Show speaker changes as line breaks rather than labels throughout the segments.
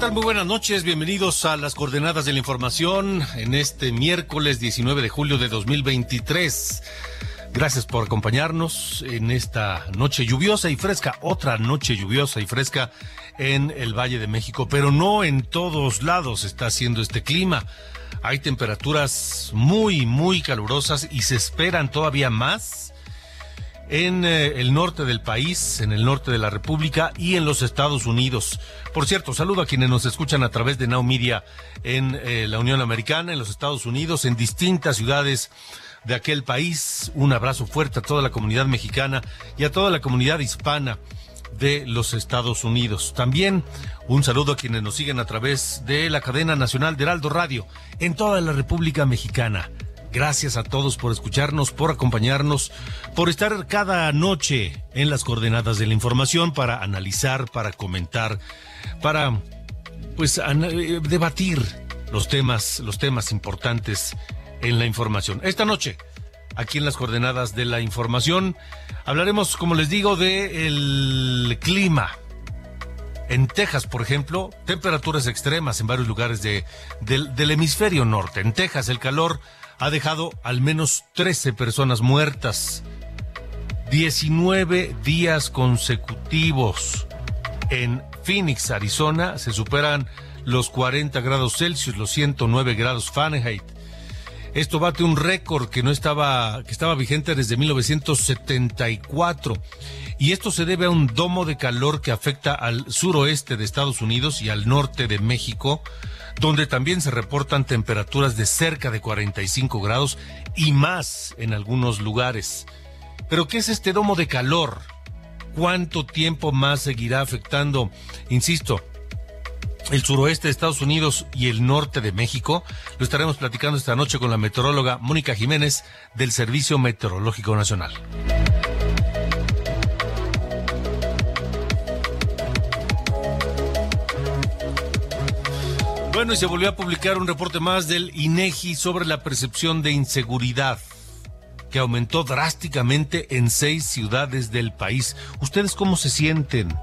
Muy buenas noches, bienvenidos a las coordenadas de la información en este miércoles 19 de julio de 2023. Gracias por acompañarnos en esta noche lluviosa y fresca, otra noche lluviosa y fresca en el Valle de México, pero no en todos lados está haciendo este clima. Hay temperaturas muy, muy calurosas y se esperan todavía más en eh, el norte del país, en el norte de la República y en los Estados Unidos. Por cierto, saludo a quienes nos escuchan a través de Now Media en eh, la Unión Americana, en los Estados Unidos, en distintas ciudades de aquel país. Un abrazo fuerte a toda la comunidad mexicana y a toda la comunidad hispana de los Estados Unidos. También un saludo a quienes nos siguen a través de la cadena nacional de Heraldo Radio en toda la República Mexicana. Gracias a todos por escucharnos, por acompañarnos, por estar cada noche en las coordenadas de la información para analizar, para comentar, para pues eh, debatir los temas, los temas importantes en la información. Esta noche, aquí en las coordenadas de la información, hablaremos, como les digo, del clima. En Texas, por ejemplo, temperaturas extremas en varios lugares de, del hemisferio norte. En Texas, el calor ha dejado al menos 13 personas muertas. 19 días consecutivos en Phoenix, Arizona, se superan los 40 grados Celsius, los 109 grados Fahrenheit. Esto bate un récord que no estaba que estaba vigente desde 1974 y esto se debe a un domo de calor que afecta al suroeste de Estados Unidos y al norte de México donde también se reportan temperaturas de cerca de 45 grados y más en algunos lugares. Pero ¿qué es este domo de calor? ¿Cuánto tiempo más seguirá afectando, insisto, el suroeste de Estados Unidos y el norte de México? Lo estaremos platicando esta noche con la meteoróloga Mónica Jiménez del Servicio Meteorológico Nacional. Bueno, y se volvió a publicar un reporte más del INEGI sobre la percepción de inseguridad que aumentó drásticamente en seis ciudades del país. ¿Ustedes cómo se sienten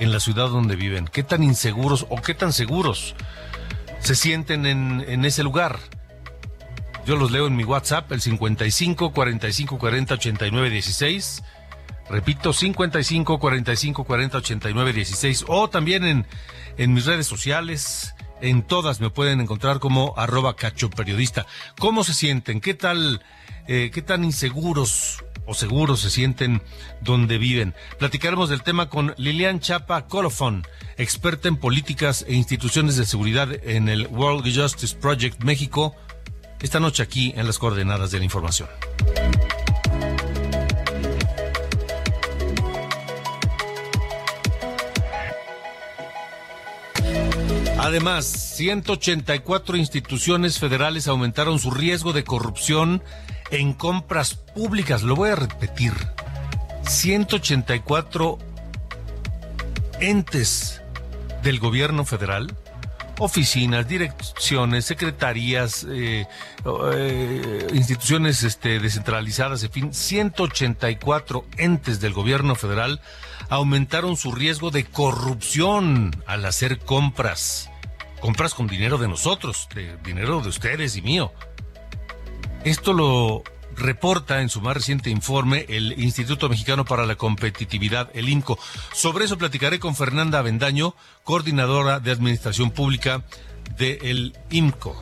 en la ciudad donde viven? ¿Qué tan inseguros o qué tan seguros se sienten en, en ese lugar? Yo los leo en mi WhatsApp, el 55 45 40 89 16. Repito, 55 45 40 89 16. O también en, en mis redes sociales, en todas me pueden encontrar como arroba cacho periodista. ¿Cómo se sienten? ¿Qué tal, eh, qué tan inseguros o seguros se sienten donde viven? Platicaremos del tema con Lilian Chapa Colofón, experta en políticas e instituciones de seguridad en el World Justice Project México, esta noche aquí en las coordenadas de la información. Además, 184 instituciones federales aumentaron su riesgo de corrupción en compras públicas. Lo voy a repetir. 184 entes del gobierno federal, oficinas, direcciones, secretarías, eh, eh, instituciones este, descentralizadas, en fin, 184 entes del gobierno federal aumentaron su riesgo de corrupción al hacer compras. Compras con dinero de nosotros, de dinero de ustedes y mío. Esto lo reporta en su más reciente informe el Instituto Mexicano para la Competitividad, el INCO. Sobre eso platicaré con Fernanda Avendaño, coordinadora de Administración Pública del INCO.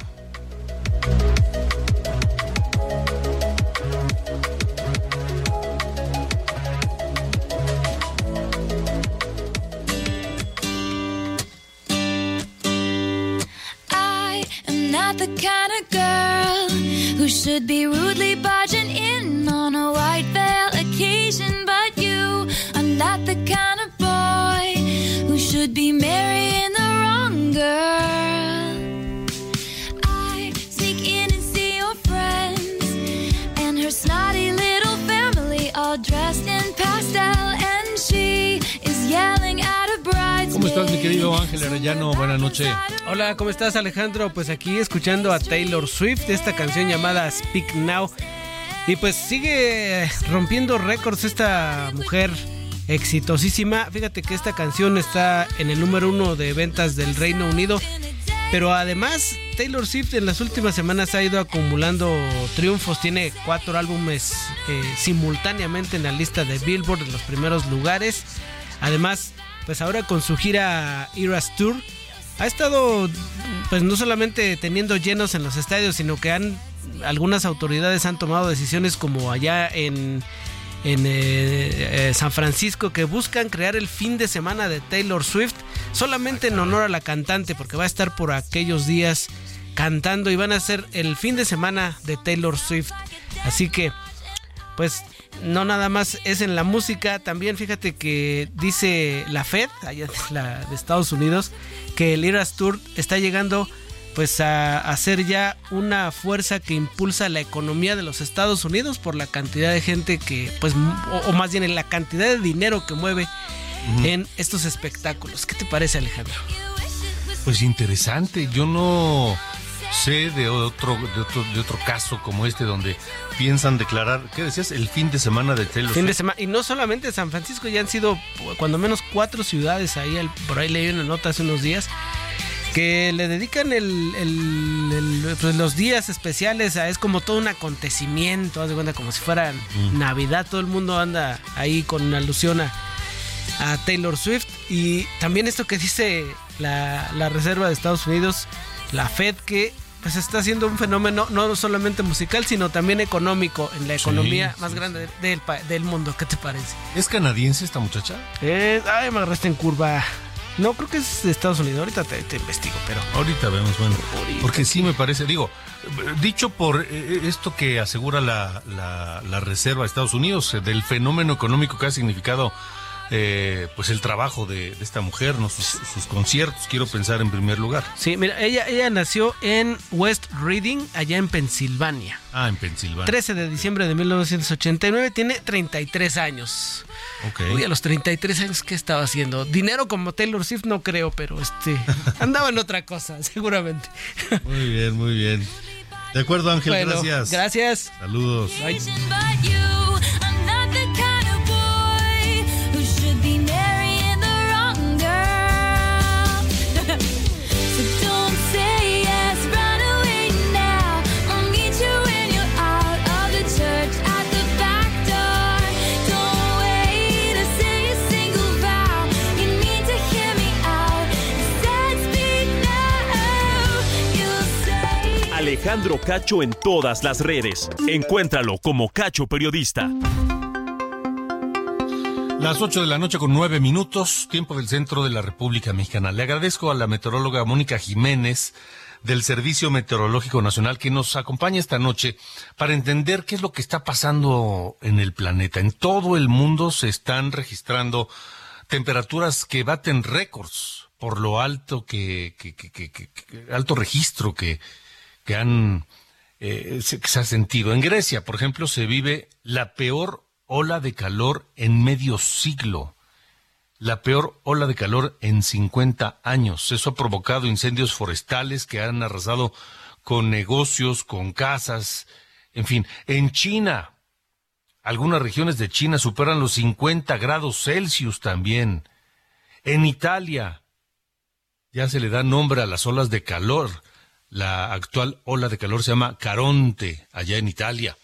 Who should be rudely barging in on a white veil occasion, but you are not the kind of boy who should be marrying the wrong girl. I sneak in and see your friends and her snotty little family all dressed in pastel, and she is yelling
estás, mi querido Ángel Arellano? Buenas noches.
Hola, ¿cómo estás Alejandro? Pues aquí escuchando a Taylor Swift, esta canción llamada Speak Now. Y pues sigue rompiendo récords esta mujer exitosísima. Fíjate que esta canción está en el número uno de ventas del Reino Unido. Pero además, Taylor Swift en las últimas semanas ha ido acumulando triunfos. Tiene cuatro álbumes eh, simultáneamente en la lista de Billboard en los primeros lugares. Además, pues ahora con su gira Eras Tour, ha estado pues no solamente teniendo llenos en los estadios, sino que han algunas autoridades han tomado decisiones como allá en en eh, eh, San Francisco que buscan crear el fin de semana de Taylor Swift solamente en honor a la cantante porque va a estar por aquellos días cantando y van a ser el fin de semana de Taylor Swift. Así que pues no nada más es en la música, también fíjate que dice la Fed, allá de, la, de Estados Unidos, que el Eras Tour está llegando pues a, a ser ya una fuerza que impulsa la economía de los Estados Unidos por la cantidad de gente que, pues, o, o más bien en la cantidad de dinero que mueve en estos espectáculos. ¿Qué te parece, Alejandro?
Pues interesante. Yo no sé de otro, de otro, de otro caso como este donde piensan declarar, ¿qué decías? El fin de semana de Taylor
Fin de
Swift.
semana. Y no solamente San Francisco, ya han sido cuando menos cuatro ciudades ahí, el- por ahí leí una nota hace unos días, que le dedican el, el- el- pues, los días especiales a es como todo un acontecimiento, haz de cuenta como si fuera Navidad, todo el mundo anda ahí con alusión a, a Taylor Swift y también esto que dice la, la Reserva de Estados Unidos, la Fed, que pues está haciendo un fenómeno no solamente musical, sino también económico en la economía
sí,
más grande de- del, del mundo. ¿Qué te parece?
¿Es canadiense esta muchacha?
Eh, ay, me agarraste en curva. No, creo que es de Estados Unidos. Ahorita te, te investigo, pero.
Ahorita vemos, bueno.
Ahorita.
Porque sí me parece, digo, dicho por eh, esto que asegura la, la, la Reserva de Estados Unidos, eh, del fenómeno económico que ha significado eh, pues el trabajo de, de esta mujer, ¿no? sus, sus conciertos, quiero pensar en primer lugar.
Sí, mira, ella, ella nació en West Reading, allá en Pensilvania.
Ah, en Pensilvania.
13 de diciembre de 1989, tiene 33 años.
Ok.
Uy, a los 33 años, ¿qué estaba haciendo? Dinero como Taylor Swift no creo, pero este andaba en otra cosa, seguramente.
Muy bien, muy bien. De acuerdo, Ángel,
Bueno,
gracias.
Gracias.
Saludos.
Bye.
Alejandro Cacho en todas las redes. Encuéntralo como Cacho Periodista.
Las 8 de la noche con 9 minutos, tiempo del centro de la República Mexicana. Le agradezco a la meteoróloga Mónica Jiménez del Servicio Meteorológico Nacional que nos acompaña esta noche para entender qué es lo que está pasando en el planeta. En todo el mundo se están registrando temperaturas que baten récords por lo alto que, alto registro que, que han eh, se, se ha sentido. En Grecia, por ejemplo, se vive la peor ola de calor en medio siglo. La peor ola de calor en 50 años. Eso ha provocado incendios forestales que han arrasado con negocios, con casas, en fin. En China, algunas regiones de China superan los 50 grados Celsius también. En Italia, ya se le da nombre a las olas de calor. La actual ola de calor se llama Caronte, allá en Italia.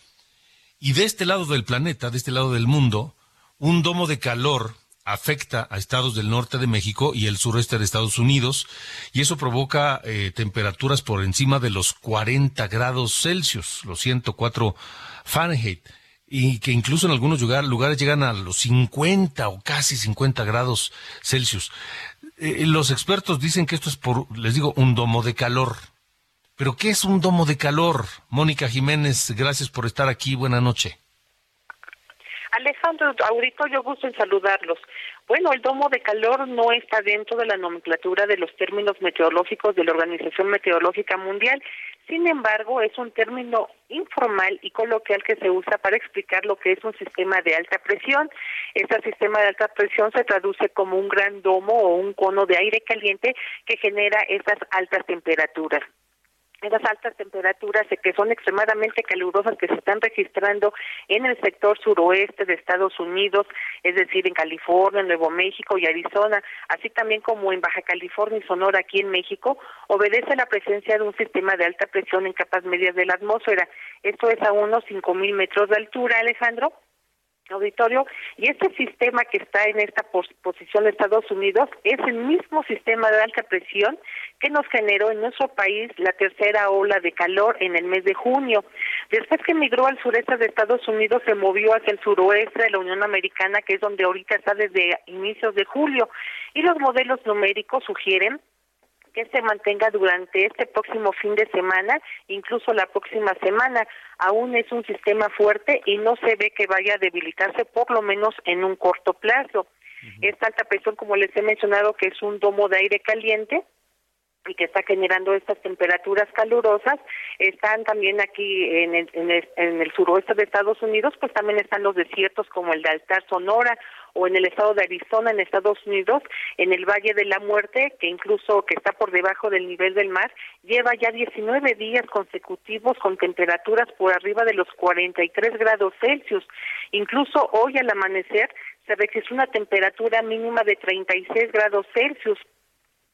Y de este lado del planeta, de este lado del mundo, un domo de calor afecta a estados del norte de México y el sureste de Estados Unidos, y eso provoca eh, temperaturas por encima de los 40 grados Celsius, los 104 Fahrenheit, y que incluso en algunos lugar- lugares llegan a los 50 o casi 50 grados Celsius. Eh, los expertos dicen que esto es por, les digo, un domo de calor Pero ¿qué es un domo de calor? Mónica Jiménez, gracias por estar aquí. Buenas noches.
Alejandro, yo gusto en saludarlos. Bueno, el domo de calor no está dentro de la nomenclatura de los términos meteorológicos de la Organización Meteorológica Mundial. Sin embargo, es un término informal y coloquial que se usa para explicar lo que es un sistema de alta presión. Este sistema de alta presión se traduce como un gran domo o un cono de aire caliente que genera esas altas temperaturas esas altas temperaturas que son extremadamente calurosas que se están registrando en el sector suroeste de Estados Unidos, es decir, en California, Nuevo México y Arizona, así también como en Baja California y Sonora aquí en México, obedece a la presencia de un sistema de alta presión en capas medias de la atmósfera. Esto es a unos 5.000 metros de altura, Alejandro auditorio y este sistema que está en esta pos posición de Estados Unidos es el mismo sistema de alta presión que nos generó en nuestro país la tercera ola de calor en el mes de junio. Después que migró al sureste de Estados Unidos se movió hacia el suroeste de la Unión Americana que es donde ahorita está desde inicios de julio y los modelos numéricos sugieren que se mantenga durante este próximo fin de semana, incluso la próxima semana. Aún es un sistema fuerte y no se ve que vaya a debilitarse, por lo menos en un corto plazo. Esta alta presión, como les he mencionado, que es un domo de aire caliente, y que está generando estas temperaturas calurosas, están también aquí en el, en, el, suroeste de Estados Unidos, pues también están los desiertos como el de Altar Sonora o en el estado de Arizona, en Estados Unidos, en el Valle de la Muerte, que incluso que está por debajo del nivel del mar, lleva ya 19 días consecutivos con temperaturas por arriba de los 43 grados Celsius. Incluso hoy al amanecer se registró una temperatura mínima de 36 grados Celsius,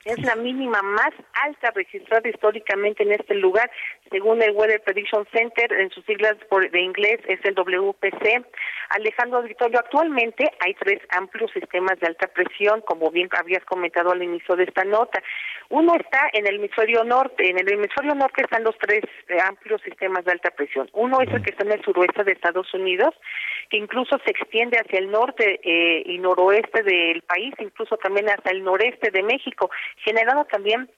es la mínima más alta registrada históricamente en este lugar, según el Weather Prediction Center, en sus siglas por, de inglés es el WPC. Alejandro Auditorio, actualmente hay tres amplios sistemas de alta presión, como bien habías comentado al inicio de esta nota. Uno está en el hemisferio norte, en el hemisferio norte están los tres eh, amplios sistemas de alta presión. Uno es el que está en el suroeste de Estados Unidos, que incluso se extiende hacia el norte eh, y noroeste del país, incluso también hasta el noreste de México generando también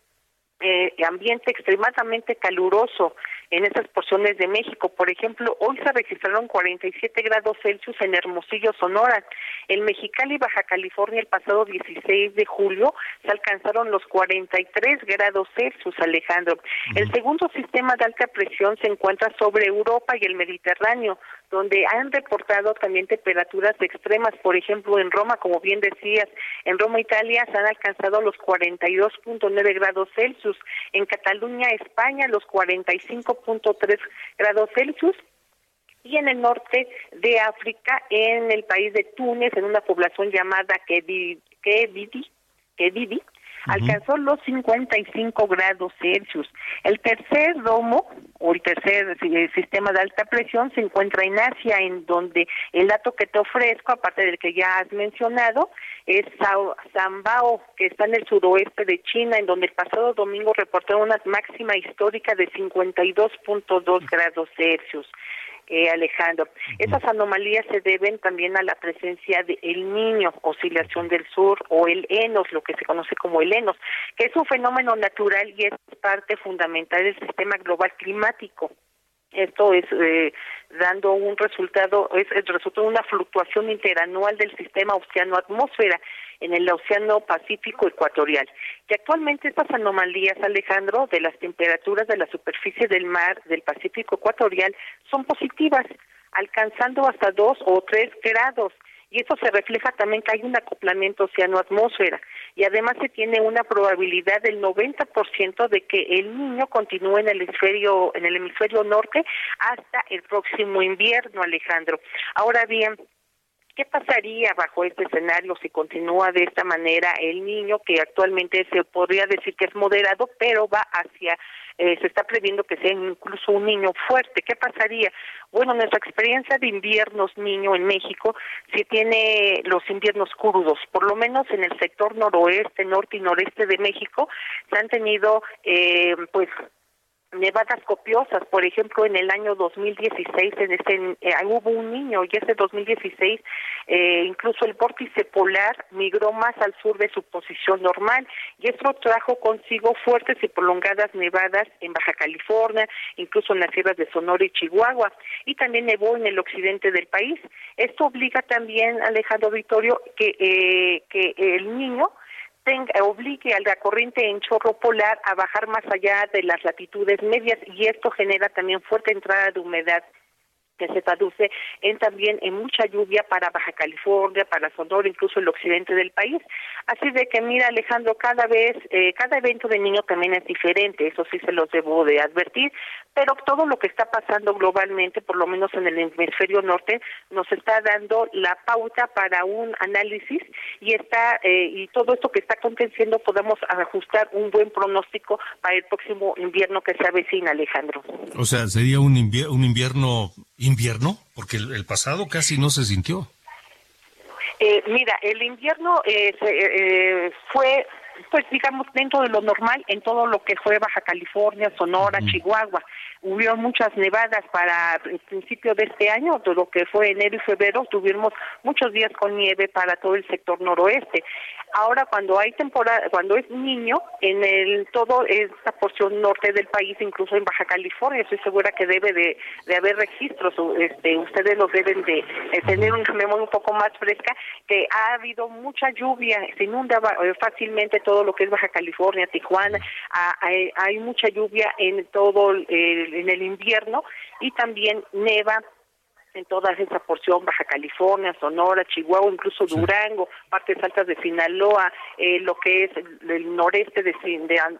eh, ambiente extremadamente caluroso en esas porciones de México. Por ejemplo, hoy se registraron 47 grados Celsius en Hermosillo, Sonora. En Mexicali, Baja California, el pasado 16 de julio se alcanzaron los 43 grados Celsius, Alejandro. El segundo sistema de alta presión se encuentra sobre Europa y el Mediterráneo, donde han reportado también temperaturas extremas. Por ejemplo, en Roma, como bien decías, en Roma, Italia, se han alcanzado los 42.9 grados Celsius. En Cataluña, España, los 45.3 grados Celsius. Y en el norte de África, en el país de Túnez, en una población llamada Kedidi, Kedidi, Kedidi alcanzó los 55 grados Celsius. El tercer domo o el tercer eh, sistema de alta presión se encuentra en Asia, en donde el dato que te ofrezco, aparte del que ya has mencionado, es Sao- Sambao, que está en el suroeste de China, en donde el pasado domingo reportó una máxima histórica de 52.2 grados Celsius. Eh, Alejandro. Esas anomalías se deben también a la presencia de el niño, oscilación del sur, o el enos, lo que se conoce como el enos, que es un fenómeno natural y es parte fundamental del sistema global climático. Esto es eh, dando un resultado, es el resultado de una fluctuación interanual del sistema océano-atmósfera en el Océano Pacífico Ecuatorial. Y actualmente estas anomalías, Alejandro, de las temperaturas de la superficie del mar del Pacífico Ecuatorial son positivas, alcanzando hasta dos o tres grados. Y eso se refleja también que hay un acoplamiento océano-atmósfera. Y además se tiene una probabilidad del 90% de que el niño continúe en el hemisferio, en el hemisferio norte hasta el próximo invierno, Alejandro. Ahora bien, ¿Qué pasaría bajo este escenario si continúa de esta manera el niño, que actualmente se podría decir que es moderado, pero va hacia, eh, se está previendo que sea incluso un niño fuerte? ¿Qué pasaría? Bueno, nuestra experiencia de inviernos niño en México sí tiene los inviernos crudos, por lo menos en el sector noroeste, norte y noreste de México, se han tenido, eh, pues, nevadas copiosas. Por ejemplo, en el año 2016 en este, eh, hubo un niño y ese 2016 eh, incluso el vórtice polar migró más al sur de su posición normal y esto trajo consigo fuertes y prolongadas nevadas en Baja California, incluso en las sierras de Sonora y Chihuahua y también nevó en el occidente del país. Esto obliga también, Alejandro Vittorio, que, eh, que el niño tenga, obligue a la corriente en chorro polar a bajar más allá de las latitudes medias y esto genera también fuerte entrada de humedad que se traduce en también en mucha lluvia para Baja California, para Sonora, incluso el occidente del país. Así de que mira Alejandro, cada vez, eh, cada evento de niño también es diferente, eso sí se los debo de advertir, pero todo lo que está pasando globalmente, por lo menos en el hemisferio norte, nos está dando la pauta para un análisis y está eh, y todo esto que está aconteciendo podemos ajustar un buen pronóstico para el próximo invierno que se avecina, Alejandro.
O sea, sería un, invier- un invierno invierno, porque el, el pasado casi no se sintió.
Eh, mira, el invierno eh, se, eh, fue, pues digamos, dentro de lo normal en todo lo que fue Baja California, Sonora, Chihuahua. Hubo muchas nevadas para el principio de este año, de lo que fue enero y febrero, tuvimos muchos días con nieve para todo el sector noroeste. Ahora, cuando hay temporada, cuando es niño, en el todo esta porción norte del país, incluso en Baja California, estoy segura que debe de, de haber registros, este, ustedes los deben de, eh, tener una memoria un poco más fresca, que ha habido mucha lluvia, se inunda fácilmente todo lo que es Baja California, Tijuana, ha- hay, hay mucha lluvia en todo el, en el invierno y también neva en toda esa porción, Baja California, Sonora, Chihuahua, incluso Durango, partes altas de Sinaloa, eh, lo que es el, el noreste de,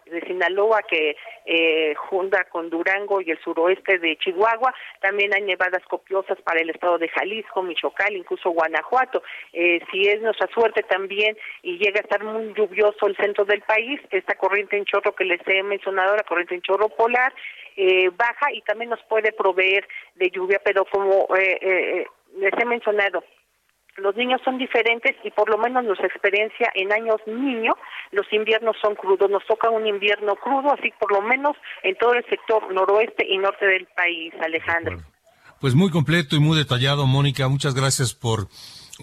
de Sinaloa que eh, junta con Durango y el suroeste de Chihuahua, también hay nevadas copiosas para el estado de Jalisco, Michoacán, incluso Guanajuato. Eh, si es nuestra suerte también y llega a estar muy lluvioso el centro del país, esta corriente en chorro que les he mencionado, la corriente en chorro polar, eh, baja y también nos puede proveer de lluvia, pero como eh, eh, les he mencionado, los niños son diferentes y por lo menos nuestra experiencia en años niño, los inviernos son crudos, nos toca un invierno crudo, así por lo menos en todo el sector noroeste y norte del país, Alejandro.
Pues muy completo y muy detallado, Mónica. Muchas gracias por,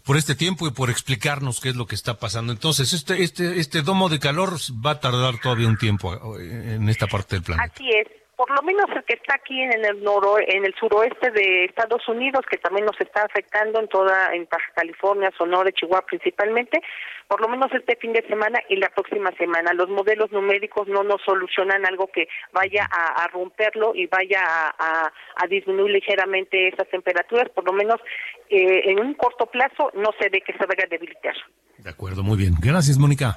por este tiempo y por explicarnos qué es lo que está pasando. Entonces, este, este, este domo de calor va a tardar todavía un tiempo eh, en esta parte del planeta.
Así es. Por lo menos el que está aquí en el noro, en el suroeste de Estados Unidos, que también nos está afectando en toda, en Baja California, Sonora, Chihuahua principalmente, por lo menos este fin de semana y la próxima semana. Los modelos numéricos no nos solucionan algo que vaya a, romperlo y vaya a disminuir ligeramente esas temperaturas, por lo menos eh, en un corto plazo no se ve que se vaya a debilitar.
De acuerdo, muy bien. Gracias, Mónica.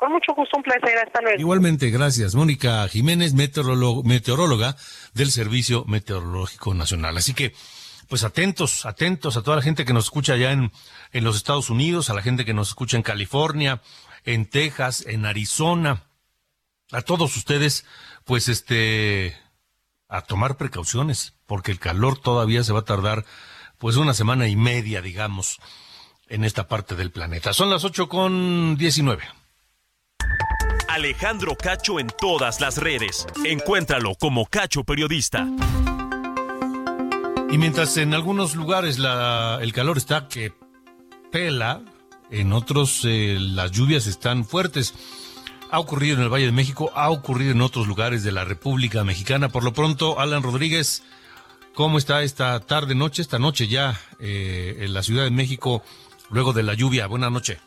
Con mucho gusto, un placer. Hasta luego.
Igualmente, gracias. Mónica Jiménez, meteoróloga del Servicio Meteorológico Nacional. Así que, pues atentos, atentos a toda la gente que nos escucha allá en, en los Estados Unidos, a la gente que nos escucha en California, en Texas, en Arizona. A todos ustedes, pues este, a tomar precauciones, porque el calor todavía se va a tardar, pues una semana y media, digamos, en esta parte del planeta. Son las ocho con diecinueve.
Alejandro Cacho en todas las redes. Encuéntralo como Cacho Periodista.
Y mientras en algunos lugares el calor está que pela, en otros eh, las lluvias están fuertes. Ha ocurrido en el Valle de México, ha ocurrido en otros lugares de la República Mexicana. Por lo pronto, Alan Rodríguez, ¿cómo está esta tarde, noche, esta noche ya eh, en la Ciudad de México, luego de la lluvia? Buenas noches.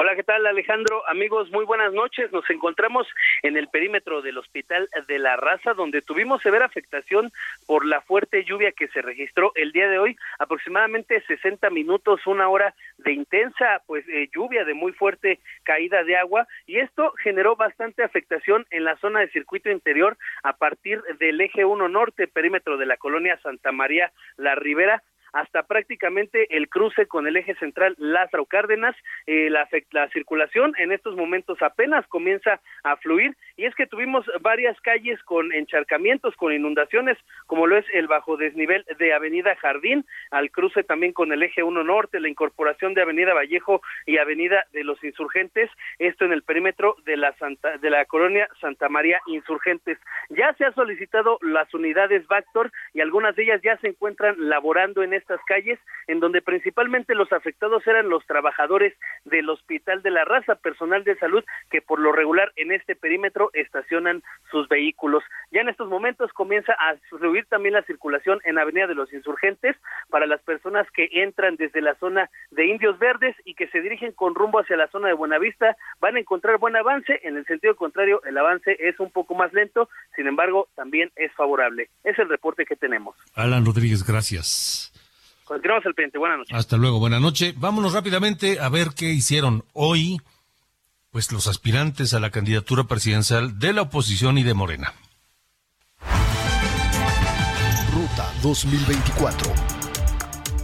Hola, ¿qué tal Alejandro? Amigos, muy buenas noches. Nos encontramos en el perímetro del Hospital de la Raza, donde tuvimos severa afectación por la fuerte lluvia que se registró el día de hoy, aproximadamente 60 minutos, una hora de intensa pues eh, lluvia, de muy fuerte caída de agua, y esto generó bastante afectación en la zona de circuito interior a partir del eje 1 norte, perímetro de la colonia Santa María La Ribera, hasta prácticamente el cruce con el eje central Lázaro Cárdenas. Eh, la, circulación en estos momentos apenas comienza a fluir y es que tuvimos varias calles con encharcamientos, con inundaciones, como lo es el bajo desnivel de Avenida Jardín, al cruce también con el eje 1 Norte, la incorporación de Avenida Vallejo y Avenida de los Insurgentes, esto en el perímetro de la Santa, de la colonia Santa María Insurgentes. Ya se ha solicitado las unidades Vactor y algunas de ellas ya se encuentran laborando en estas calles, en donde principalmente los afectados eran los trabajadores del Hospital de la Raza, personal de salud que por lo regular en este perímetro estacionan sus vehículos. Ya en estos momentos comienza a fluir también la circulación en Avenida de los Insurgentes para las personas que entran desde la zona de Indios Verdes y que se dirigen con rumbo hacia la zona de Buenavista, van a encontrar buen avance. En el sentido contrario, el avance es un poco más lento, sin embargo, también es favorable. Es el reporte que tenemos.
Alan Rodríguez, gracias.
Continuamos al pendiente. Buenas noches.
Hasta luego, buena noche. Vámonos rápidamente a ver qué hicieron hoy, pues los aspirantes a la candidatura presidencial de la oposición y de Morena.
Ruta 2024.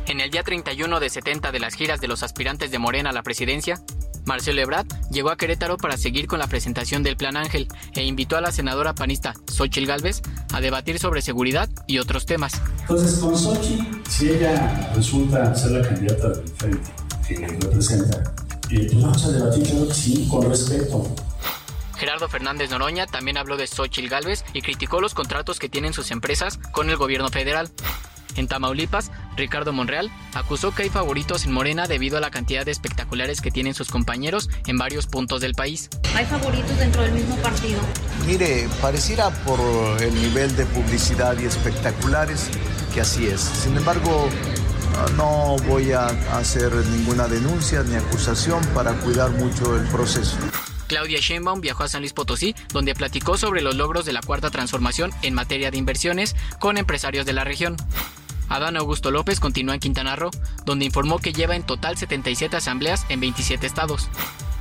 En el día 31 de 70 de las giras de los aspirantes de Morena a la presidencia, Marcelo Ebrard llegó a Querétaro para seguir con la presentación del Plan Ángel e invitó a la senadora panista Xochil Gálvez a debatir sobre seguridad y otros temas.
Entonces, con Sochi, si ella resulta ser la candidata del frente que representa, eh, pues vamos a debatir, claro que sí, con respeto.
Gerardo Fernández Noroña también habló de Xochil Gálvez y criticó los contratos que tienen sus empresas con el gobierno federal. En Tamaulipas, Ricardo Monreal acusó que hay favoritos en Morena debido a la cantidad de espectaculares que tienen sus compañeros en varios puntos del país.
Hay favoritos dentro del mismo partido.
Mire, pareciera por el nivel de publicidad y espectaculares que así es. Sin embargo, no voy a hacer ninguna denuncia ni acusación para cuidar mucho el proceso.
Claudia Sheinbaum viajó a San Luis Potosí, donde platicó sobre los logros de la cuarta transformación en materia de inversiones con empresarios de la región. Adán Augusto López continúa en Quintana Roo, donde informó que lleva en total 77 asambleas en 27 estados.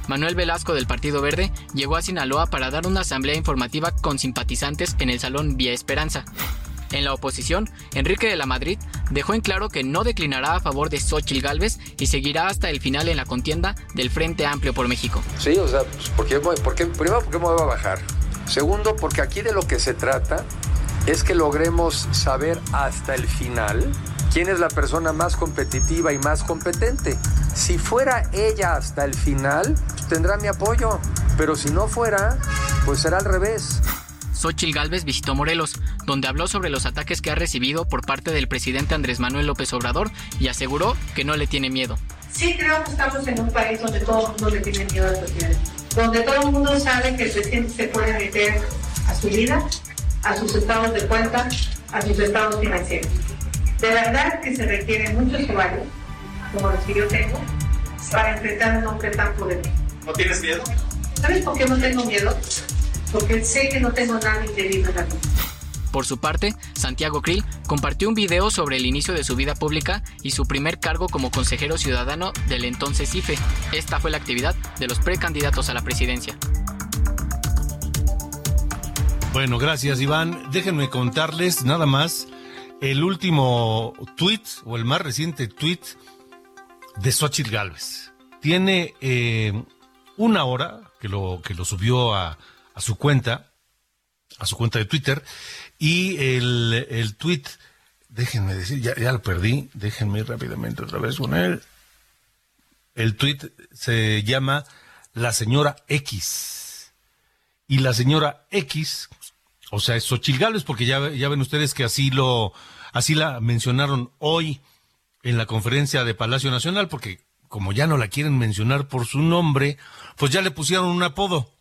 Manuel Velasco del Partido Verde llegó a Sinaloa para dar una asamblea informativa con simpatizantes en el Salón Vía Esperanza. En la oposición, Enrique de la Madrid dejó en claro que no declinará a favor de Xochitl Gálvez y seguirá hasta el final en la contienda del Frente Amplio por México.
Sí, o sea, pues, ¿por qué voy- por qué- primero, ¿por qué me voy a bajar? Segundo, porque aquí de lo que se trata es que logremos saber hasta el final quién es la persona más competitiva y más competente. Si fuera ella hasta el final, pues, tendrá mi apoyo, pero si no fuera, pues será al revés.
Xochitl Gálvez visitó Morelos, donde habló sobre los ataques que ha recibido por parte del presidente Andrés Manuel López Obrador y aseguró que no le tiene miedo.
Sí creo que estamos en un país donde todo el mundo le tiene miedo al presidente, donde todo el mundo sabe que el presidente se puede meter a su vida, a sus estados de cuenta, a sus estados financieros. De verdad que se requieren muchos caballos, como los que yo tengo, para enfrentar a un hombre tan poderoso.
¿No tienes miedo?
¿Sabes por qué no tengo miedo? Porque sé que no tengo nada indebido en la vida.
Por su parte, Santiago Krill compartió un video sobre el inicio de su vida pública y su primer cargo como consejero ciudadano del entonces IFE. Esta fue la actividad de los precandidatos a la presidencia.
Bueno, gracias Iván. Déjenme contarles nada más el último tweet o el más reciente tweet de Xochitl Galvez. Tiene eh, una hora que lo, que lo subió a, su cuenta, a su cuenta de Twitter, y el, el tweet, déjenme decir, ya, ya lo perdí, déjenme ir rápidamente otra vez con él. El tweet se llama La señora X. Y la señora X, o sea, es Xochitl Gálvez, porque ya, ya ven ustedes que así lo, así la mencionaron hoy en la conferencia de Palacio Nacional, porque como ya no la quieren mencionar por su nombre, pues ya le pusieron un apodo,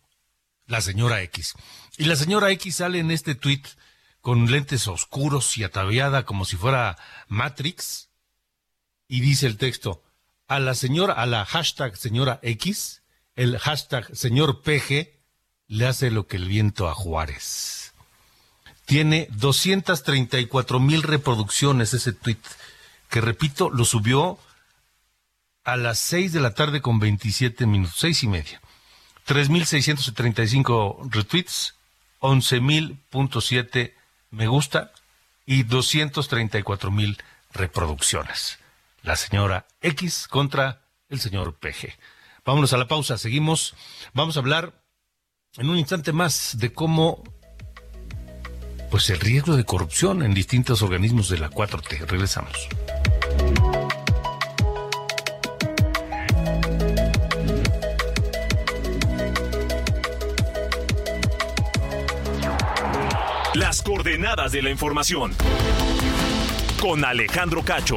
la señora X. Y la señora X sale en este tuit con lentes oscuros y ataviada como si fuera Matrix, y dice el texto, a la señora, a la hashtag señora X, el hashtag señor PG, le hace lo que el viento a Juárez. Tiene 234 mil reproducciones ese tweet, que repito, lo subió a las 6 de la tarde con 27 minutos, seis y media. 3.635 retweets, 11.000.7 me gusta y 234 mil reproducciones. La señora X contra el señor PG. Vámonos a la pausa, seguimos. Vamos a hablar en un instante más de cómo pues el riesgo de corrupción en distintos organismos de la 4T. Regresamos.
Las coordenadas de la información. Con Alejandro Cacho.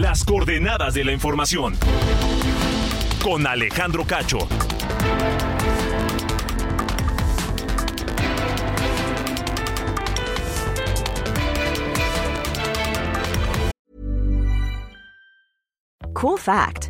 Las coordenadas de la información. Con Alejandro Cacho.
Cool fact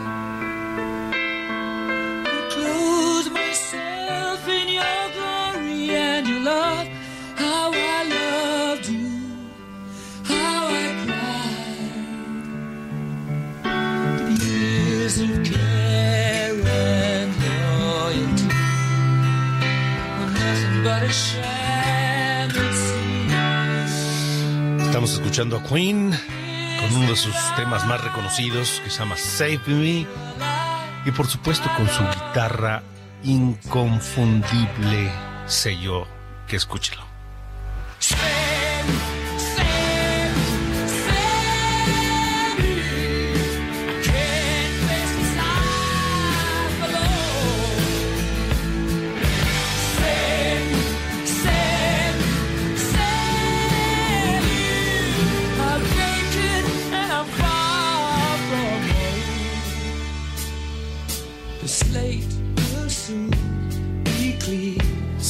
Years of care and loyalty were nothing but a sham, it seemed.
Estamos escuchando a Queen con uno de sus temas más reconocidos que se llama Save Me y por supuesto con su guitarra inconfundible sello que escúchelo.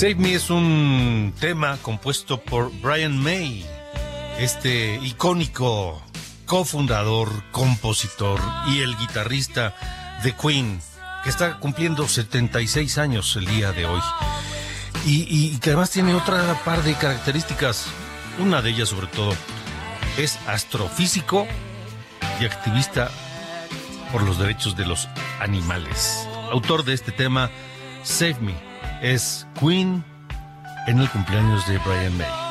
Save Me es un tema compuesto por Brian May, este icónico cofundador, compositor y el guitarrista de Queen, que está cumpliendo 76 años el día de hoy. Y, y que además tiene otra par de características. Una de ellas, sobre todo, es astrofísico y activista por los derechos de los animales. Autor de este tema, Save Me, es Queen en el cumpleaños de Brian May.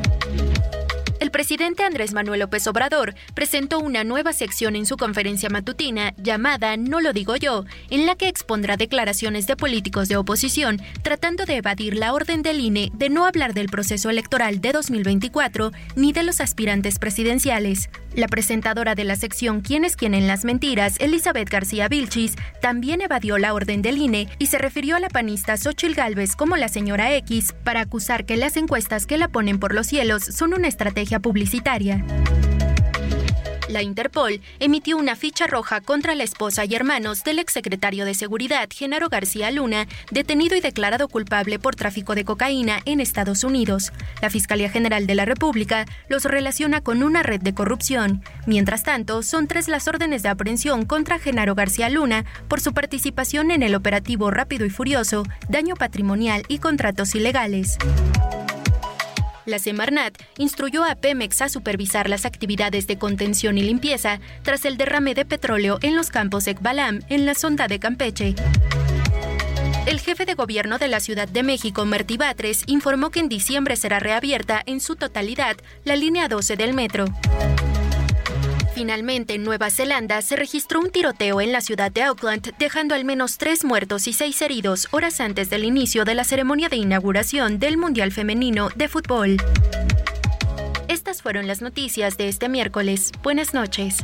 Presidente Andrés Manuel López Obrador presentó una nueva sección en su conferencia matutina llamada No lo digo yo, en la que expondrá declaraciones de políticos de oposición tratando de evadir la orden del INE de no hablar del proceso electoral de 2024 ni de los aspirantes presidenciales. La presentadora de la sección ¿Quién es quién en las mentiras, Elizabeth García Vilchis, también evadió la orden del INE y se refirió a la panista Xochil Gálvez como la señora X para acusar que las encuestas que la ponen por los cielos son una estrategia publicitaria. La Interpol emitió una ficha roja contra la esposa y hermanos del exsecretario de Seguridad, Genaro García Luna, detenido y declarado culpable por tráfico de cocaína en Estados Unidos. La Fiscalía General de la República los relaciona con una red de corrupción. Mientras tanto, son tres las órdenes de aprehensión contra Genaro García Luna por su participación en el operativo Rápido y Furioso, daño patrimonial y contratos ilegales. La Semarnat instruyó a Pemex a supervisar las actividades de contención y limpieza tras el derrame de petróleo en los campos Ekbalam, en la sonda de Campeche. El jefe de gobierno de la Ciudad de México, Martí Batres, informó que en diciembre será reabierta en su totalidad la línea 12 del metro. Finalmente, en Nueva Zelanda se registró un tiroteo en la ciudad de Auckland, dejando al menos tres muertos y seis heridos horas antes del inicio de la ceremonia de inauguración del Mundial Femenino de Fútbol. Estas fueron las noticias de este miércoles. Buenas noches.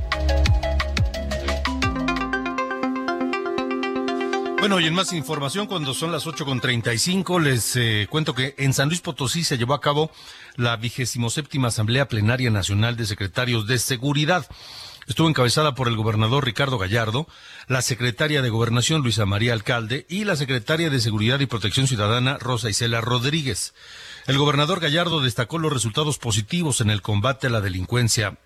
Bueno, y en más información, cuando son las 8.35, les eh, cuento que en San Luis Potosí se llevó a cabo la vigésimo séptima Asamblea Plenaria Nacional de Secretarios de Seguridad. Estuvo encabezada por el gobernador Ricardo Gallardo, la secretaria de Gobernación Luisa María Alcalde y la secretaria de Seguridad y Protección Ciudadana Rosa Isela Rodríguez. El gobernador Gallardo destacó los resultados positivos en el combate a la delincuencia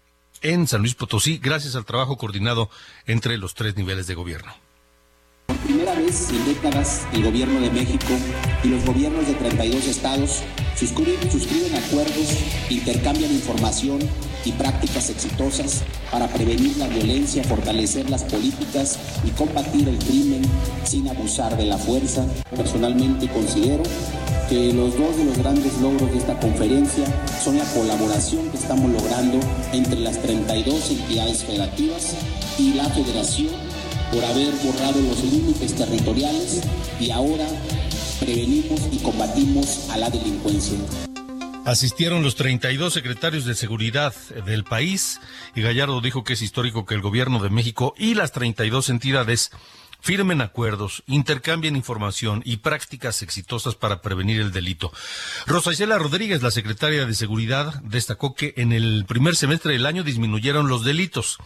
en San Luis Potosí gracias al trabajo coordinado entre los tres niveles de gobierno.
Primera vez en décadas, el gobierno de México y los gobiernos de 32 estados suscriben, suscriben acuerdos, intercambian información y prácticas exitosas para prevenir la violencia, fortalecer las políticas y combatir el crimen sin abusar de la fuerza. Personalmente considero que los dos de los grandes logros de esta conferencia son la colaboración que estamos logrando entre las 32 entidades federativas y la federación por haber borrado los límites territoriales y ahora prevenimos y combatimos a la delincuencia.
Asistieron los 32 secretarios de seguridad del país y Gallardo dijo que es histórico que el gobierno de México y las 32 entidades firmen acuerdos, intercambien información y prácticas exitosas para prevenir el delito. Rosa Isela Rodríguez, la secretaria de Seguridad, destacó que en el primer semestre del año disminuyeron los delitos.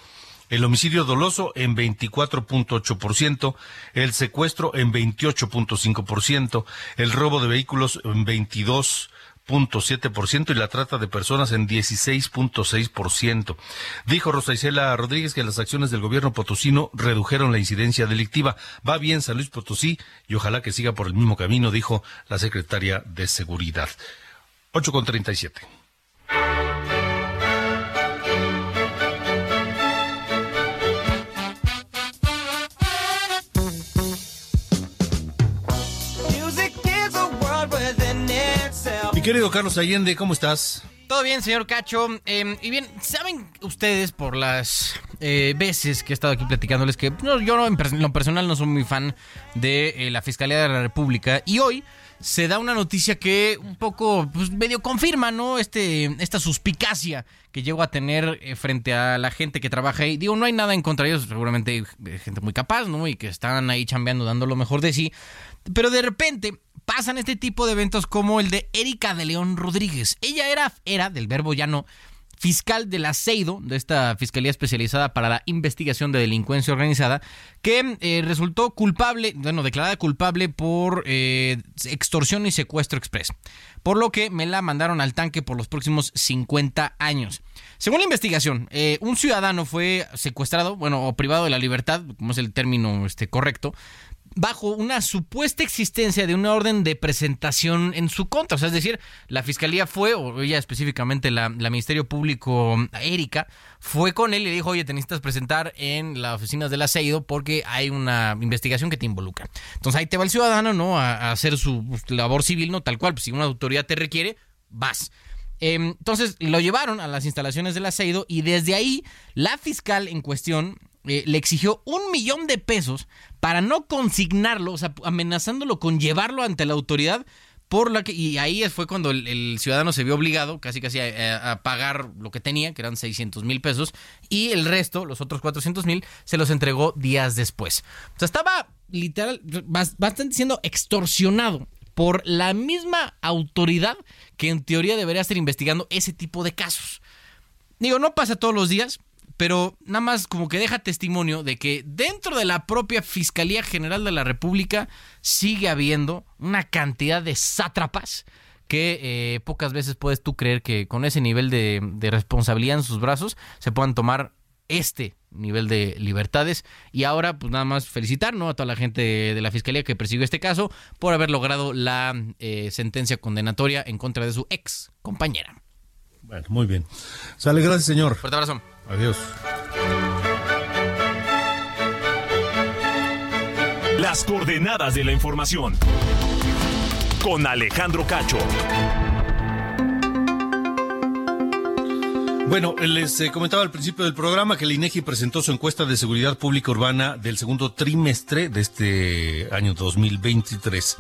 El homicidio doloso en 24.8%, el secuestro en 28.5%, el robo de vehículos en 22.7% y la trata de personas en 16.6%. Dijo Rosa Isela Rodríguez que las acciones del gobierno potosino redujeron la incidencia delictiva. Va bien San Luis Potosí y ojalá que siga por el mismo camino, dijo la secretaria de Seguridad. 8 querido Carlos Allende, ¿cómo estás?
Todo bien, señor Cacho. Eh, y bien, ¿saben ustedes por las eh, veces que he estado aquí platicándoles que no, yo no, en lo personal no soy muy fan de eh, la Fiscalía de la República? Y hoy se da una noticia que un poco pues, medio confirma, ¿no? Este, esta suspicacia que llego a tener eh, frente a la gente que trabaja ahí. Digo, no hay nada en contra de ellos, seguramente hay eh, gente muy capaz, ¿no? Y que están ahí chambeando, dando lo mejor de sí. Pero de repente pasan este tipo de eventos como el de Erika de León Rodríguez. Ella era, era del verbo ya no, fiscal del ASEIDO, de esta Fiscalía Especializada para la Investigación de Delincuencia Organizada, que eh, resultó culpable, bueno, declarada culpable por eh, extorsión y secuestro express. Por lo que me la mandaron al tanque por los próximos 50 años. Según la investigación, eh, un ciudadano fue secuestrado, bueno, o privado de la libertad, como es el término este, correcto, bajo una supuesta existencia de una orden de presentación en su contra. O sea, es decir, la fiscalía fue, o ella específicamente, la, la Ministerio Público, Erika, fue con él y le dijo, oye, te necesitas presentar en las oficinas del aceido porque hay una investigación que te involucra. Entonces ahí te va el ciudadano, ¿no? A, a hacer su pues, labor civil, ¿no? Tal cual, pues, si una autoridad te requiere, vas. Eh, Entonces lo llevaron a las instalaciones del aceido y desde ahí la fiscal en cuestión eh, le exigió un millón de pesos para no consignarlo, o sea, amenazándolo con llevarlo ante la autoridad. Por la que, y ahí fue cuando el, ciudadano se vio obligado casi casi a, a pagar lo que tenía, que eran 600 mil pesos, y el resto, los otros 400 mil, se los entregó días después. O sea, estaba literal, bas- bastante siendo extorsionado por la misma autoridad que en teoría debería estar investigando ese tipo de casos. Digo, no pasa todos los días. Pero nada más como que deja testimonio de que dentro de la propia Fiscalía General de la República sigue habiendo una cantidad de sátrapas que eh, pocas veces puedes tú creer que con ese nivel de, de responsabilidad en sus brazos se puedan tomar este nivel de libertades y ahora pues nada más felicitar ¿no? a toda la gente de la fiscalía que persiguió este caso por haber logrado la eh, sentencia condenatoria en contra de su ex compañera.
Bueno, muy bien. Sale, gracias, señor.
Fuerte abrazo.
Adiós.
Las coordenadas de la información. Con Alejandro Cacho.
Bueno, les eh, comentaba al principio del programa que el INEGI presentó su encuesta de seguridad pública urbana del segundo trimestre de este año 2023.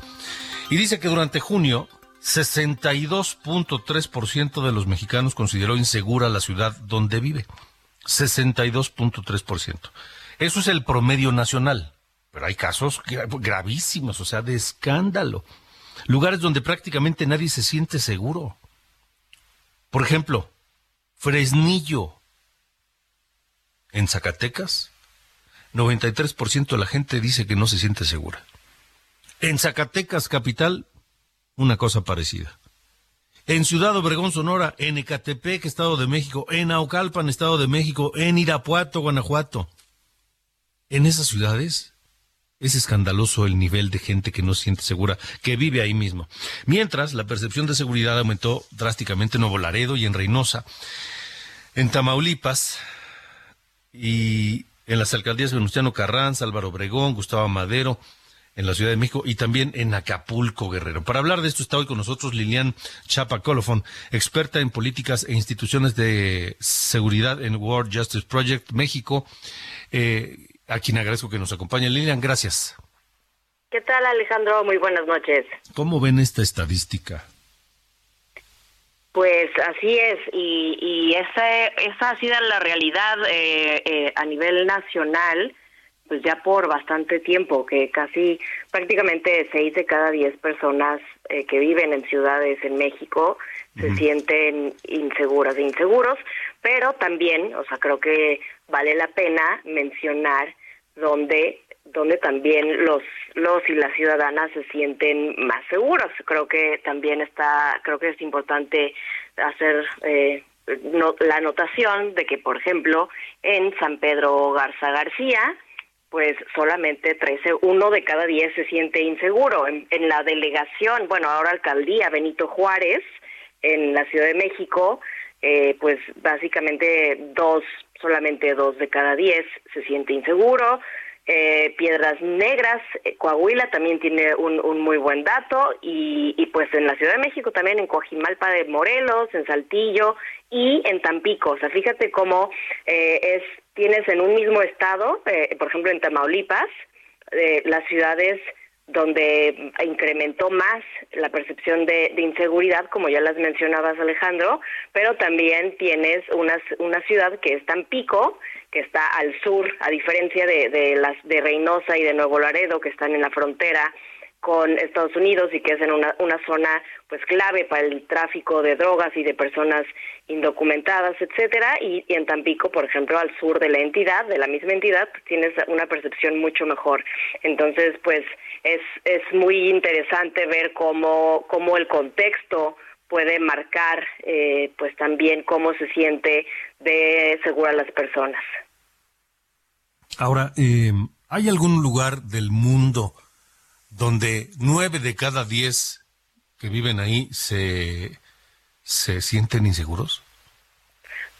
Y dice que durante junio, 62.3% de los mexicanos consideró insegura la ciudad donde vive. 62.3%. Eso es el promedio nacional. Pero hay casos gra- gravísimos, o sea, de escándalo. Lugares donde prácticamente nadie se siente seguro. Por ejemplo, Fresnillo. En Zacatecas, 93% de la gente dice que no se siente segura. En Zacatecas, capital, una cosa parecida. En Ciudad Obregón, Sonora, en Ecatepec, Estado de México, en Aucalpan, Estado de México, en Irapuato, Guanajuato. En esas ciudades es escandaloso el nivel de gente que no se siente segura, que vive ahí mismo. Mientras, la percepción de seguridad aumentó drásticamente en Nuevo Laredo y en Reynosa. En Tamaulipas y en las alcaldías Venustiano Carranza, Álvaro Obregón, Gustavo Madero, en la Ciudad de México y también en Acapulco, Guerrero. Para hablar de esto está hoy con nosotros Lilian Chapa Colofón, experta en políticas e instituciones de seguridad en World Justice Project México, eh, a quien agradezco que nos acompañe. Lilian, gracias.
¿Qué tal, Alejandro? Muy buenas noches.
¿Cómo ven esta estadística?
Pues así es, y, y esa, esa ha sido la realidad eh, eh, a nivel nacional, pues ya por bastante tiempo, que casi prácticamente seis de cada diez personas eh, que viven en ciudades en México se sienten inseguras e inseguros, pero también, o sea, creo que vale la pena mencionar donde donde también los los y las ciudadanas se sienten más seguros. Creo que también está, creo que es importante hacer eh, no- la anotación de que, por ejemplo, en San Pedro Garza García, pues solamente 13, uno de cada 10 se siente inseguro. En, la delegación, bueno, ahora alcaldía Benito Juárez, en la Ciudad de México, eh, pues básicamente dos, solamente dos de cada 10 se siente inseguro. Eh, Piedras Negras, eh, Coahuila también tiene un, un muy buen dato y, y pues en la Ciudad de México también, en Coajimalpa de Morelos, en Saltillo y en Tampico. O sea, fíjate cómo eh, es tienes en un mismo estado, eh, por ejemplo en Tamaulipas, eh, las ciudades donde incrementó más la percepción de, inseguridad, como ya las mencionabas Alejandro, pero también tienes una, una ciudad que es Tampico, que está al sur, a diferencia de, de las de Reynosa y de Nuevo Laredo, que están en la frontera con Estados Unidos y que es en una, una zona pues clave para el tráfico de drogas y de personas indocumentadas, etcétera, y, en Tampico, por ejemplo, al sur de la entidad, de la misma entidad, tienes una percepción mucho mejor. Entonces, pues es es muy interesante ver cómo cómo el contexto puede marcar eh, pues también cómo se siente de segura las personas.
Ahora, eh, ¿hay algún lugar del mundo donde nueve de cada diez que viven ahí se, se sienten inseguros?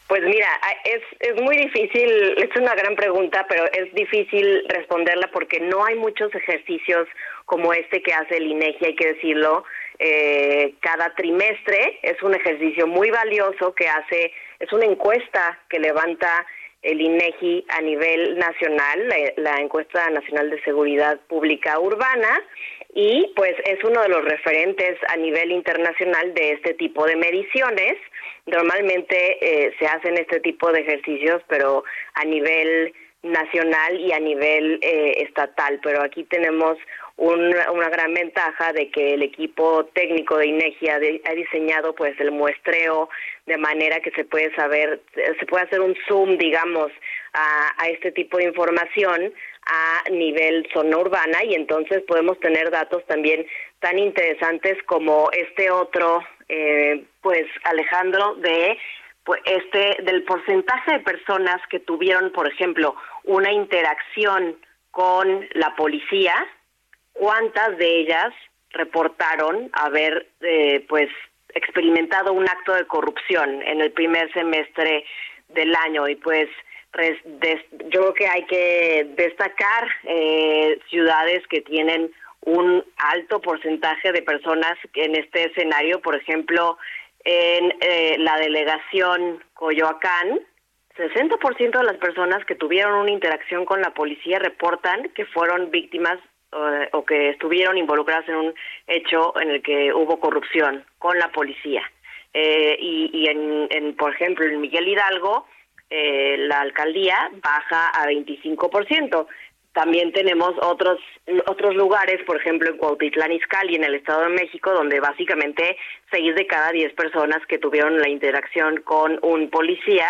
Pues mira, es, es muy difícil, es una gran pregunta, pero es difícil responderla porque no hay muchos ejercicios como este que hace el INEGI, hay que decirlo, eh, cada trimestre. Es un ejercicio muy valioso que hace, es una encuesta que levanta el INEGI a nivel nacional, la, la encuesta nacional de seguridad pública urbana, y pues es uno de los referentes a nivel internacional de este tipo de mediciones. Normalmente eh, se hacen este tipo de ejercicios, pero a nivel nacional y a nivel eh, estatal, pero aquí tenemos un- una gran ventaja de que el equipo técnico de INEGI ha, de- ha diseñado pues el muestreo de manera que se puede saber, se puede hacer un zoom, digamos, a, a este tipo de información a nivel zona urbana y entonces podemos tener datos también tan interesantes como este otro, eh, pues Alejandro, de pues este del porcentaje de personas que tuvieron, por ejemplo, una interacción con la policía, cuántas de ellas reportaron haber eh, pues experimentado un acto de corrupción en el primer semestre del año. Y pues des- yo creo que hay que destacar eh, ciudades que tienen un alto porcentaje de personas en este escenario, por ejemplo, en eh, la delegación Coyoacán, 60% de las personas que tuvieron una interacción con la policía reportan que fueron víctimas o que estuvieron involucradas en un hecho en el que hubo corrupción con la policía. Eh, y y en, en, por ejemplo, en Miguel Hidalgo, eh, la alcaldía baja a 25%. También tenemos otros otros lugares, por ejemplo en Cuautitlán Izcalli, en el Estado de México, donde básicamente seis de cada diez personas que tuvieron la interacción con un policía,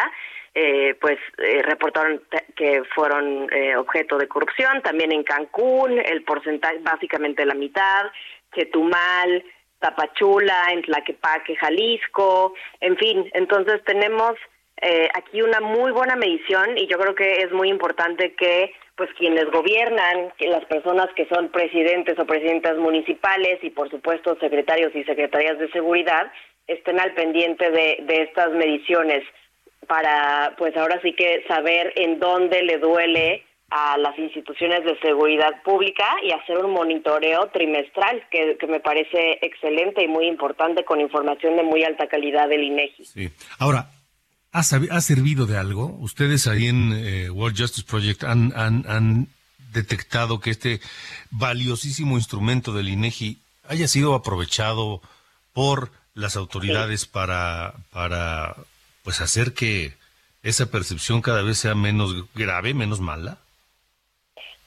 eh, pues eh, reportaron que fueron eh, objeto de corrupción. También en Cancún, el porcentaje básicamente la mitad. Chetumal, Tapachula, en Tlaquepaque, Jalisco, en fin. Entonces tenemos eh, aquí una muy buena medición y yo creo que es muy importante que pues quienes gobiernan, las personas que son presidentes o presidentas municipales y por supuesto secretarios y secretarias de seguridad estén al pendiente de, de estas mediciones para pues ahora sí que saber en dónde le duele a las instituciones de seguridad pública y hacer un monitoreo trimestral que, que me parece excelente y muy importante con información de muy alta calidad del INEGI.
Sí. Ahora, ¿ha, ha servido de algo? Ustedes ahí en eh, World Justice Project han, han, han detectado que este valiosísimo instrumento del INEGI haya sido aprovechado por las autoridades para, para pues hacer que esa percepción cada vez sea menos grave, menos mala.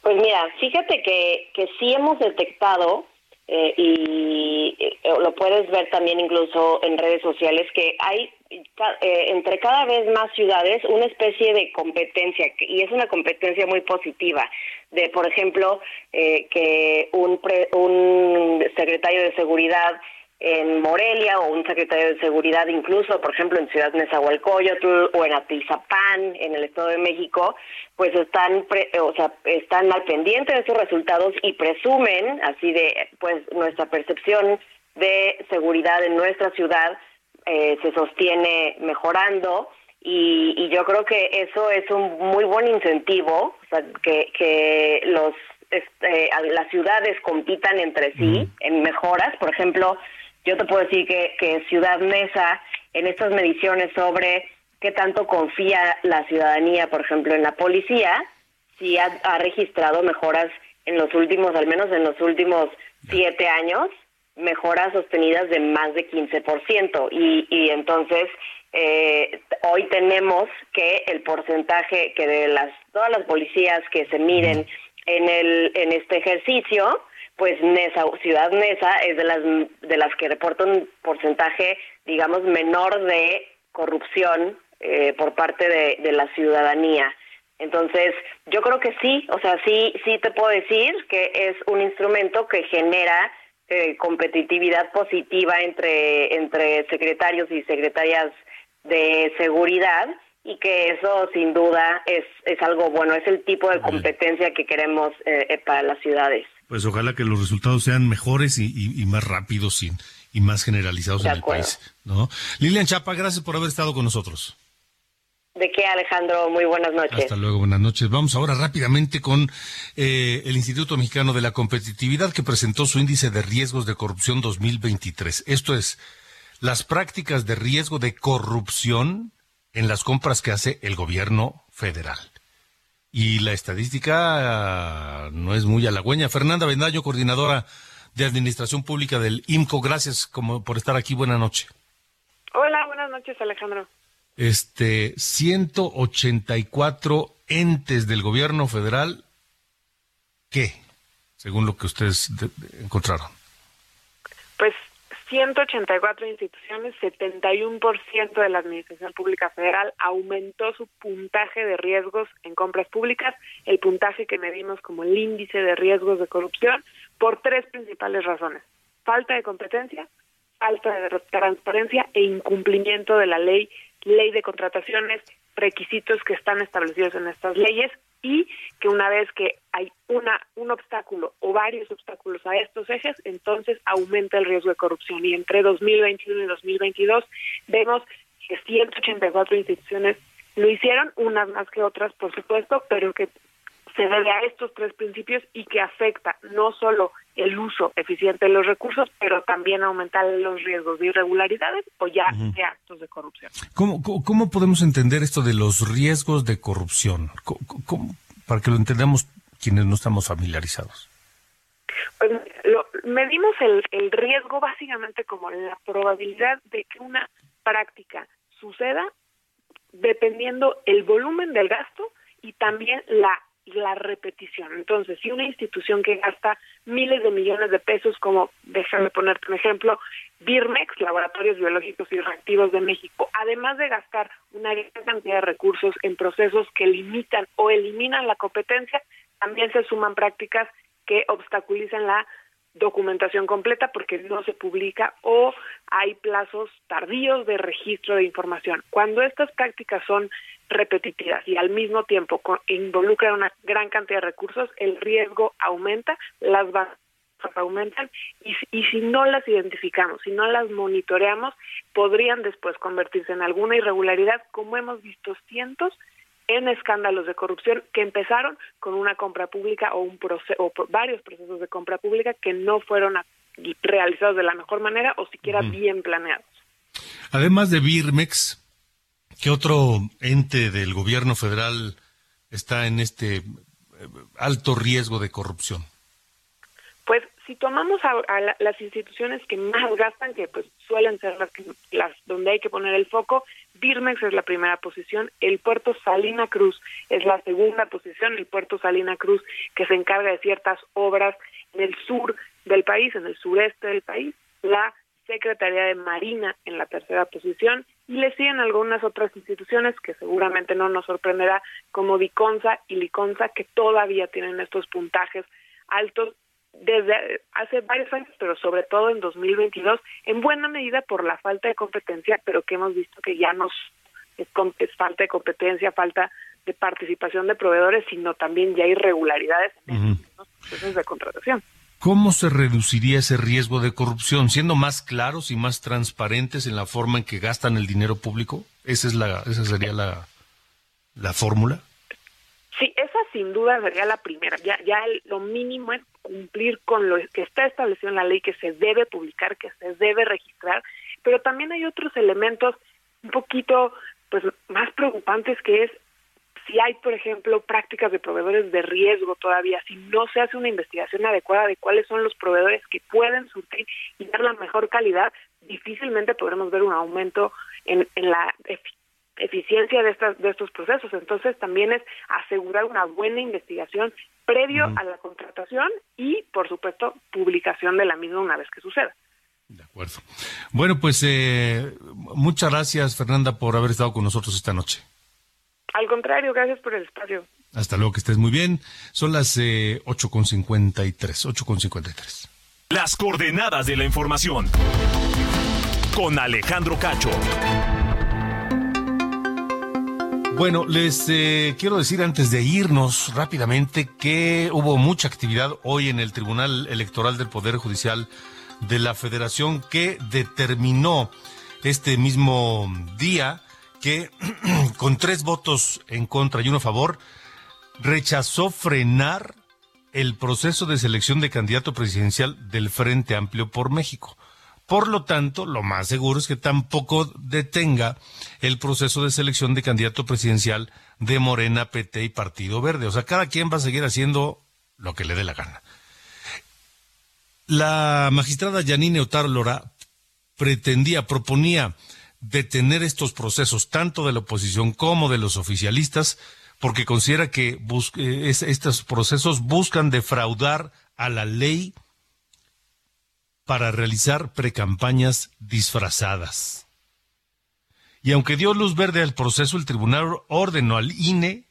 Pues mira, fíjate que, que sí hemos detectado, eh, y eh, lo puedes ver también incluso en redes sociales, que hay eh, entre cada vez más ciudades una especie de competencia, y es una competencia muy positiva, de, por ejemplo, eh, que un, pre- un secretario de seguridad en Morelia o un secretario de seguridad incluso, por ejemplo, en Ciudad Nezahualcóyotl o en Atizapán, en el Estado de México, pues están, pre- o sea, están al pendiente de esos resultados y presumen, así de, pues nuestra percepción de seguridad en nuestra ciudad eh, se sostiene mejorando y, y yo creo que eso es un muy buen incentivo, o sea, que, que los este, las ciudades compitan entre sí en mejoras. Por ejemplo, yo te puedo decir que, que Ciudad Mesa, en estas mediciones sobre qué tanto confía la ciudadanía, por ejemplo, en la policía, sí ha, ha registrado mejoras en los últimos, al menos en los últimos siete años, mejoras sostenidas de más de 15%. Y, y entonces, eh, hoy tenemos que el porcentaje que de las todas las policías que se miden en el en este ejercicio, pues Nesa, Ciudad Nesa es de las de las que reporta un porcentaje, digamos, menor de corrupción eh, por parte de, de la ciudadanía. Entonces, yo creo que sí, o sea, sí, sí te puedo decir que es un instrumento que genera eh, competitividad positiva entre, entre secretarios y secretarias de seguridad y que eso sin duda es, es algo bueno, es el tipo de competencia que queremos eh, eh, para las ciudades.
Pues ojalá que los resultados sean mejores y, y- y más rápidos y, y más generalizados
De
en el país. ¿no? Lilian Chapa, gracias por haber estado con nosotros.
¿De qué, Alejandro? Muy buenas noches.
Hasta luego, buenas noches. Vamos ahora rápidamente con eh, el Instituto Mexicano de la Competitividad que presentó su índice de riesgos de corrupción 2023. Esto es, las prácticas de riesgo de corrupción en las compras que hace el gobierno federal. Y la estadística ah, no es muy halagüeña. Fernanda Vendaño, coordinadora de Administración Pública del IMCO, gracias como por estar aquí. Buenas noches.
Hola, buenas noches, Alejandro.
Este, 184 entes del gobierno federal, ¿qué? Según lo que ustedes de- de- encontraron.
Pues 184 instituciones, 71% de la Administración Pública Federal aumentó su puntaje de riesgos en compras públicas, el puntaje que medimos como el índice de riesgos de corrupción, por tres principales razones. Falta de competencia, falta de transparencia e incumplimiento de la ley, ley de contrataciones, requisitos que están establecidos en estas leyes y que una vez que hay una un obstáculo o varios obstáculos a estos ejes, entonces aumenta el riesgo de corrupción. Y entre 2021 y 2022 vemos que 184 instituciones lo hicieron, unas más que otras, por supuesto, pero que se debe a estos tres principios y que afecta no solo el uso eficiente de los recursos, pero también aumentar los riesgos de irregularidades o ya de actos de corrupción.
¿Cómo, cómo, cómo podemos entender esto de los riesgos de corrupción? ¿Cómo- cómo- para que lo entendamos quienes no estamos familiarizados.
Pues, lo- medimos el, el riesgo básicamente como la probabilidad de que una práctica suceda dependiendo el volumen del gasto y también la la repetición. Entonces, si una institución que gasta miles de millones de pesos, como déjame ponerte un ejemplo, Birmex, Laboratorios Biológicos y Reactivos de México, además de gastar una gran cantidad de recursos en procesos que limitan o eliminan la competencia, también se suman prácticas que obstaculizan la documentación completa porque no se publica o hay plazos tardíos de registro de información. Cuando estas prácticas son repetitivas y al mismo tiempo involucran una gran cantidad de recursos, el riesgo aumenta, las bajas aumentan y, si- y si no las identificamos, si no las monitoreamos, podrían después convertirse en alguna irregularidad, como hemos visto cientos en escándalos de corrupción que empezaron con una compra pública o un proce- o varios procesos de compra pública que no fueron realizados de la mejor manera o siquiera bien planeados.
Además de Birmex, ¿qué otro ente del gobierno federal está en este eh, alto riesgo de corrupción?
Pues si tomamos a, la- las instituciones que más gastan, que pues suelen ser las, que, las donde hay que poner el foco, Birmex es la primera posición, el puerto Salina Cruz es la segunda posición, el puerto Salina Cruz que se encarga de ciertas obras en el sur del país, en el sureste del país, la Secretaría de Marina en la tercera posición y le siguen algunas otras instituciones que seguramente no nos sorprenderá como Diconsa y Liconsa que todavía tienen estos puntajes altos desde hace varios años, pero sobre todo en 2022, en buena medida por la falta de competencia, pero que hemos visto que ya no es, es falta de competencia, falta de participación de proveedores, sino también ya irregularidades en los procesos de contratación.
¿Cómo se reduciría ese riesgo de corrupción? ¿Siendo más claros y más transparentes en la forma en que gastan el dinero público? ¿Esa, es la, esa sería la, la fórmula?
Sí, esa sin duda sería la primera. Ya, ya lo mínimo es cumplir con lo que está establecido en la ley, que se debe publicar, que se debe registrar, pero también hay otros elementos un poquito pues más preocupantes que es si hay, por ejemplo, prácticas de proveedores de riesgo todavía, si no se hace una investigación adecuada de cuáles son los proveedores que pueden surtir y dar la mejor calidad, difícilmente podremos ver un aumento en, en la efi- eficiencia de estas de estos procesos. Entonces también es asegurar una buena investigación previo a la contratación y, por supuesto, publicación de la misma una vez que suceda.
Bueno, pues eh, muchas gracias, Fernanda, por haber estado con nosotros esta noche.
Al contrario, gracias por el espacio.
Hasta luego, que estés muy bien. Son las eh, 8.53, 8.53.
Las coordenadas de la información. Con Alejandro Cacho.
Bueno, les eh, quiero decir antes de irnos rápidamente que hubo mucha actividad hoy en el Tribunal Electoral del Poder Judicial de la Federación que determinó este mismo día que con tres votos en contra y uno a favor rechazó frenar el proceso de selección de candidato presidencial del Frente Amplio por México. Por lo tanto, lo más seguro es que tampoco detenga el proceso de selección de candidato presidencial de Morena, PT y Partido Verde. O sea, cada quien va a seguir haciendo lo que le dé la gana. La magistrada Yanine Otaro Lora pretendía, proponía detener estos procesos, tanto de la oposición como de los oficialistas, porque considera que eh, es- estos procesos buscan defraudar a la ley para realizar precampañas disfrazadas. Y aunque dio luz verde al proceso, el tribunal ordenó al INE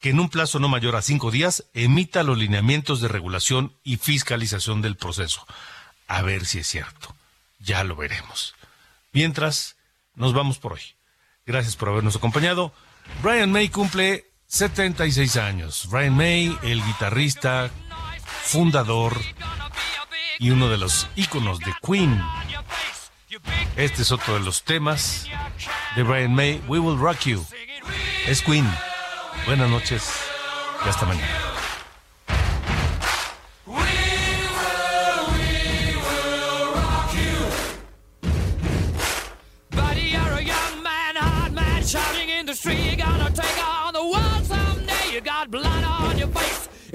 que en un plazo no mayor a cinco días emita los lineamientos de regulación y fiscalización del proceso. A ver si es cierto. Ya lo veremos. Mientras, nos vamos por hoy. Gracias por habernos acompañado. Brian May cumple 76 años. Brian May, el guitarrista, fundador y uno de los íconos de Queen. Este es otro de los temas de Brian May, We Will Rock You. Es Queen. Buenas noches y hasta mañana.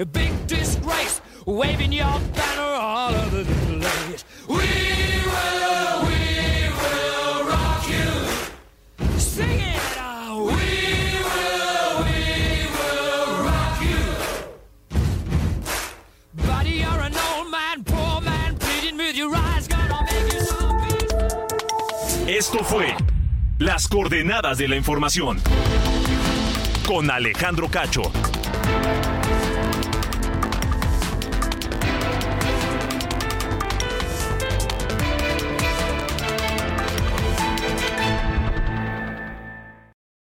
Big disgrace, waving your banner all over the place. We will, we will rock you. Sing it out. We will, we will rock you. Buddy, you're an old man, poor man, pleading with your eyes, gonna make you some
Esto fue Las Coordenadas de la Información con Alejandro Cacho.